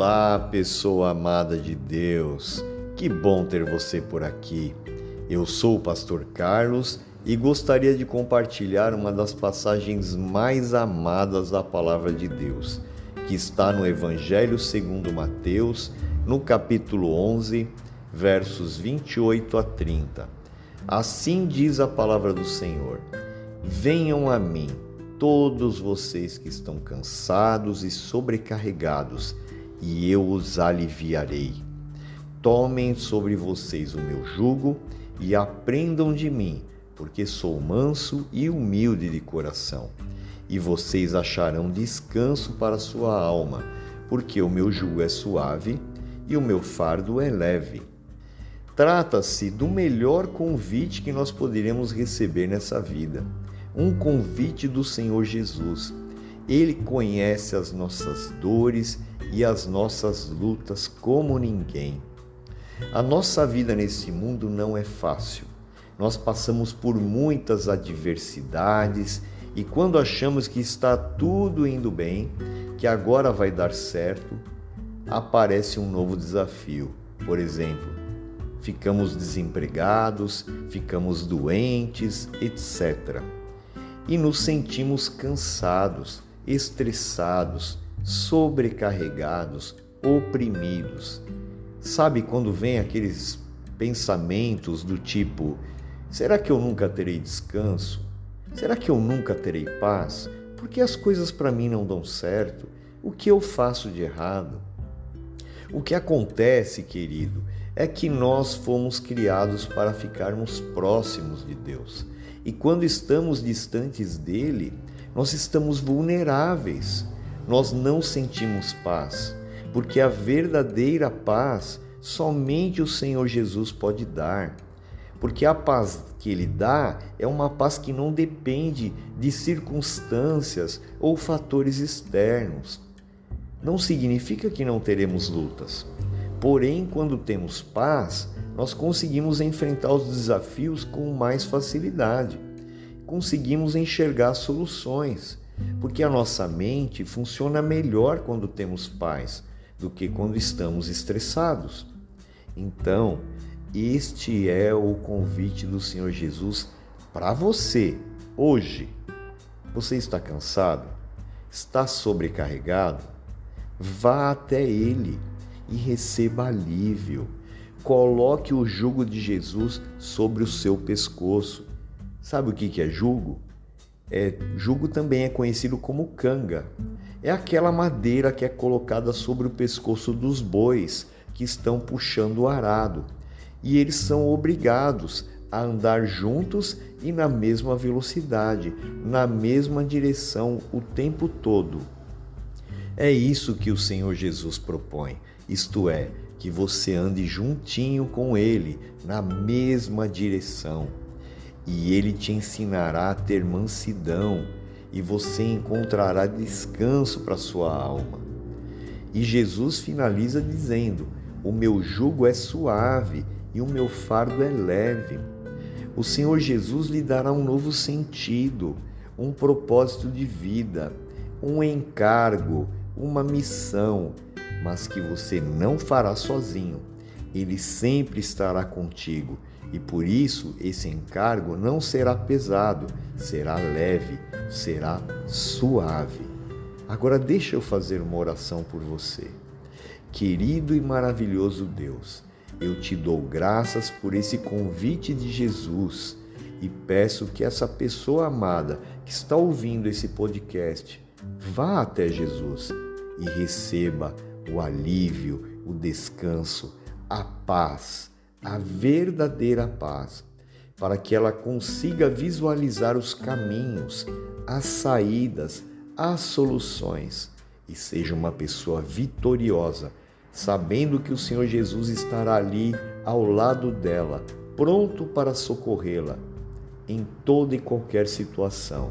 Olá, pessoa amada de Deus. Que bom ter você por aqui. Eu sou o pastor Carlos e gostaria de compartilhar uma das passagens mais amadas da palavra de Deus, que está no Evangelho segundo Mateus, no capítulo 11, versos 28 a 30. Assim diz a palavra do Senhor: Venham a mim, todos vocês que estão cansados e sobrecarregados, e eu os aliviarei. Tomem sobre vocês o meu jugo e aprendam de mim, porque sou manso e humilde de coração. E vocês acharão descanso para sua alma, porque o meu jugo é suave e o meu fardo é leve. Trata-se do melhor convite que nós poderíamos receber nessa vida, um convite do Senhor Jesus. Ele conhece as nossas dores e as nossas lutas como ninguém. A nossa vida nesse mundo não é fácil. Nós passamos por muitas adversidades e quando achamos que está tudo indo bem, que agora vai dar certo, aparece um novo desafio. Por exemplo, ficamos desempregados, ficamos doentes, etc. E nos sentimos cansados, estressados, sobrecarregados, oprimidos. Sabe quando vem aqueles pensamentos do tipo: será que eu nunca terei descanso? Será que eu nunca terei paz? Porque as coisas para mim não dão certo? O que eu faço de errado? O que acontece, querido, é que nós fomos criados para ficarmos próximos de Deus. E quando estamos distantes dele, nós estamos vulneráveis. Nós não sentimos paz porque a verdadeira paz somente o Senhor Jesus pode dar. Porque a paz que ele dá é uma paz que não depende de circunstâncias ou fatores externos. Não significa que não teremos lutas. Porém, quando temos paz, nós conseguimos enfrentar os desafios com mais facilidade. Conseguimos enxergar soluções, porque a nossa mente funciona melhor quando temos paz do que quando estamos estressados. Então, este é o convite do Senhor Jesus para você hoje. Você está cansado? Está sobrecarregado? Vá até Ele e receba alívio. Coloque o jugo de Jesus sobre o seu pescoço. Sabe o que é jugo? É, jugo também é conhecido como canga é aquela madeira que é colocada sobre o pescoço dos bois que estão puxando o arado. E eles são obrigados a andar juntos e na mesma velocidade, na mesma direção o tempo todo. É isso que o Senhor Jesus propõe, isto é, que você ande juntinho com Ele, na mesma direção. E Ele te ensinará a ter mansidão, e você encontrará descanso para sua alma. E Jesus finaliza dizendo: O meu jugo é suave e o meu fardo é leve. O Senhor Jesus lhe dará um novo sentido, um propósito de vida, um encargo, uma missão, mas que você não fará sozinho. Ele sempre estará contigo e por isso esse encargo não será pesado, será leve, será suave. Agora deixa eu fazer uma oração por você. Querido e maravilhoso Deus, eu te dou graças por esse convite de Jesus e peço que essa pessoa amada que está ouvindo esse podcast vá até Jesus e receba o alívio, o descanso, a paz a verdadeira paz, para que ela consiga visualizar os caminhos, as saídas, as soluções e seja uma pessoa vitoriosa, sabendo que o Senhor Jesus estará ali ao lado dela, pronto para socorrê-la em toda e qualquer situação.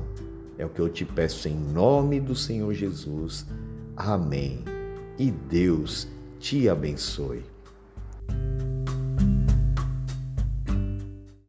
É o que eu te peço em nome do Senhor Jesus. Amém. E Deus te abençoe.